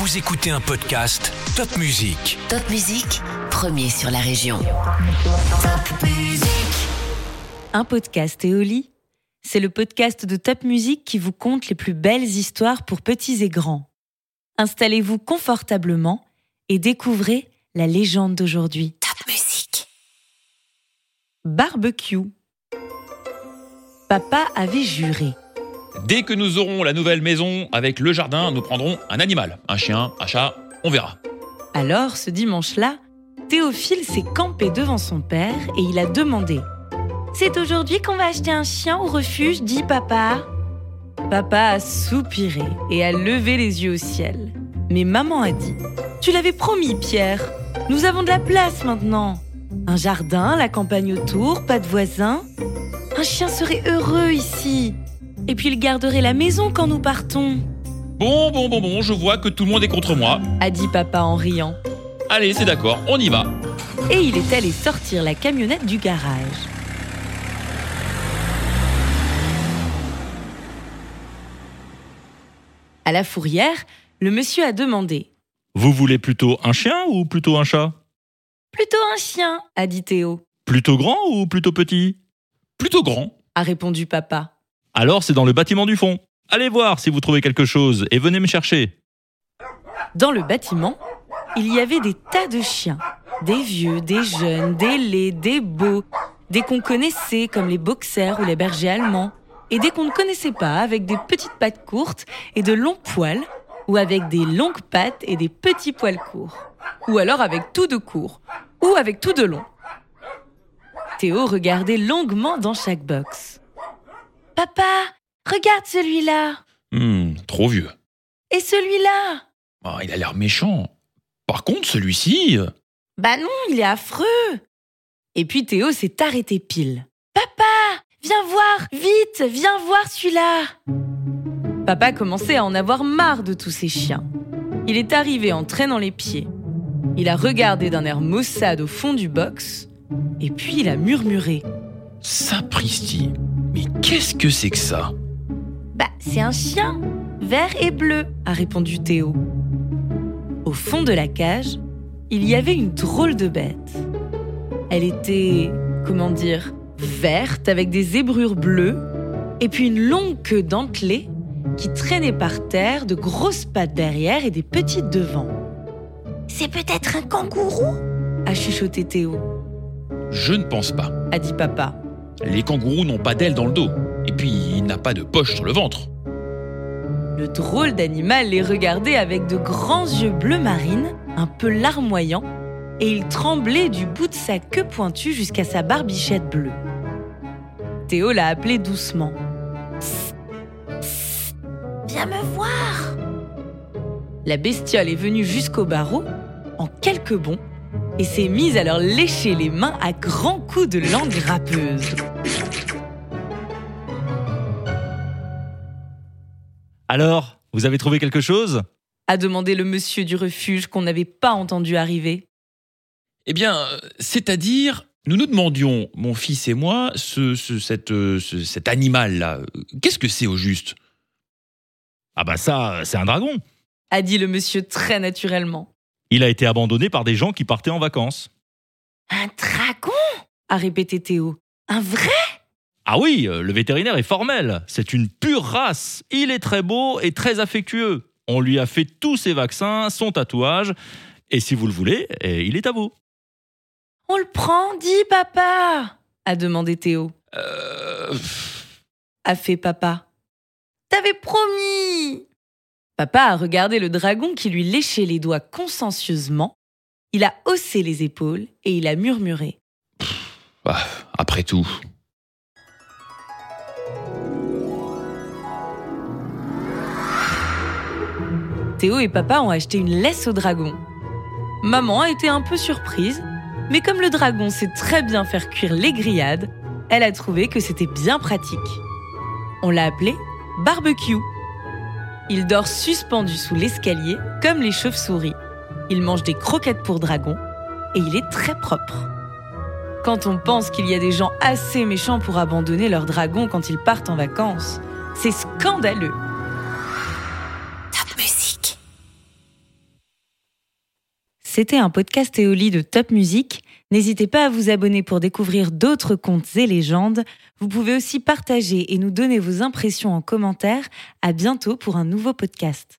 Vous écoutez un podcast Top Music. Top Musique, premier sur la région. Top Musique. Un podcast Éoli, c'est le podcast de Top Music qui vous conte les plus belles histoires pour petits et grands. Installez-vous confortablement et découvrez la légende d'aujourd'hui. Top Musique. Barbecue. Papa avait juré. Dès que nous aurons la nouvelle maison avec le jardin, nous prendrons un animal. Un chien, un chat, on verra. Alors, ce dimanche-là, Théophile s'est campé devant son père et il a demandé C'est aujourd'hui qu'on va acheter un chien au refuge, dit papa. Papa a soupiré et a levé les yeux au ciel. Mais maman a dit Tu l'avais promis, Pierre. Nous avons de la place maintenant. Un jardin, la campagne autour, pas de voisins. Un chien serait heureux ici. Et puis il garderait la maison quand nous partons, Bon, bon, bon, bon, je vois que tout le monde est contre moi. a dit papa en riant. Allez, c'est d'accord, on y va. Et il est allé sortir la camionnette du garage. À la fourrière, le monsieur a demandé Vous voulez plutôt un chien ou plutôt un chat? Plutôt un chien, a dit Théo, Plutôt grand ou plutôt petit? Plutôt grand. a répondu papa. Alors c'est dans le bâtiment du fond. Allez voir si vous trouvez quelque chose et venez me chercher. Dans le bâtiment, il y avait des tas de chiens. Des vieux, des jeunes, des laids, des beaux, des qu'on connaissait comme les boxers ou les bergers allemands, et des qu'on ne connaissait pas avec des petites pattes courtes et de longs poils, ou avec des longues pattes et des petits poils courts, ou alors avec tout de court, ou avec tout de long. Théo regardait longuement dans chaque box. Papa, regarde celui-là Hmm, trop vieux. et celui-là. Ah, il a l'air méchant. Par contre, celui-ci... Bah non, il est affreux. Et puis Théo s'est arrêté pile. Papa, viens voir, vite, viens voir celui-là. Papa commençait à en avoir marre de tous ces chiens. Il est arrivé en traînant les pieds. Il a regardé d'un air maussade au fond du box, et puis il a murmuré. Sapristi. Mais qu'est-ce que c'est que ça Bah, c'est un chien, vert et bleu, a répondu Théo. Au fond de la cage, il y avait une drôle de bête. Elle était, comment dire, verte avec des zébrures bleues et puis une longue queue dentelée qui traînait par terre, de grosses pattes derrière et des petites devant. C'est peut-être un kangourou? a chuchoté Théo, Je ne pense pas. a dit papa. Les kangourous n'ont pas d'ailes dans le dos. Et puis, il n'a pas de poche sur le ventre. Le drôle d'animal les regardait avec de grands yeux bleu marine, un peu larmoyants, et il tremblait du bout de sa queue pointue jusqu'à sa barbichette bleue. Théo l'a appelé doucement. Viens me voir La bestiole est venue jusqu'au barreau, en quelques bonds, et s'est mise à leur lécher les mains à grands coups de langue râpeuse. Alors, vous avez trouvé quelque chose? A demandé le monsieur du refuge qu'on n'avait pas entendu arriver. Eh bien, c'est-à-dire, nous nous demandions, mon fils et moi, ce, ce- cette, euh, ce- cet animal-là, qu'est-ce que c'est au juste? Ah bah ça, c'est un dragon. a dit le monsieur très naturellement. Il a été abandonné par des gens qui partaient en vacances. Un dragon? a répété Théo. Un vrai? Ah oui, euh, le vétérinaire est formel. C'est une pure race. Il est très beau et très affectueux. On lui a fait tous ses vaccins, son tatouage. Et si vous le voulez, eh, il est à vous. On le prend, dis papa a demandé Théo. Euh, A fait papa. T'avais promis Papa a regardé le dragon qui lui léchait les doigts consciencieusement. Il a haussé les épaules et il a murmuré. bah, après tout. Théo et papa ont acheté une laisse au dragon. Maman a été un peu surprise, mais comme le dragon sait très bien faire cuire les grillades, elle a trouvé que c'était bien pratique. On l'a appelé barbecue. Il dort suspendu sous l'escalier comme les chauves-souris. Il mange des croquettes pour dragon et il est très propre. Quand on pense qu'il y a des gens assez méchants pour abandonner leur dragon quand ils partent en vacances, c'est scandaleux. C'était un podcast Éoli de Top Music. N'hésitez pas à vous abonner pour découvrir d'autres contes et légendes. Vous pouvez aussi partager et nous donner vos impressions en commentaire. À bientôt pour un nouveau podcast.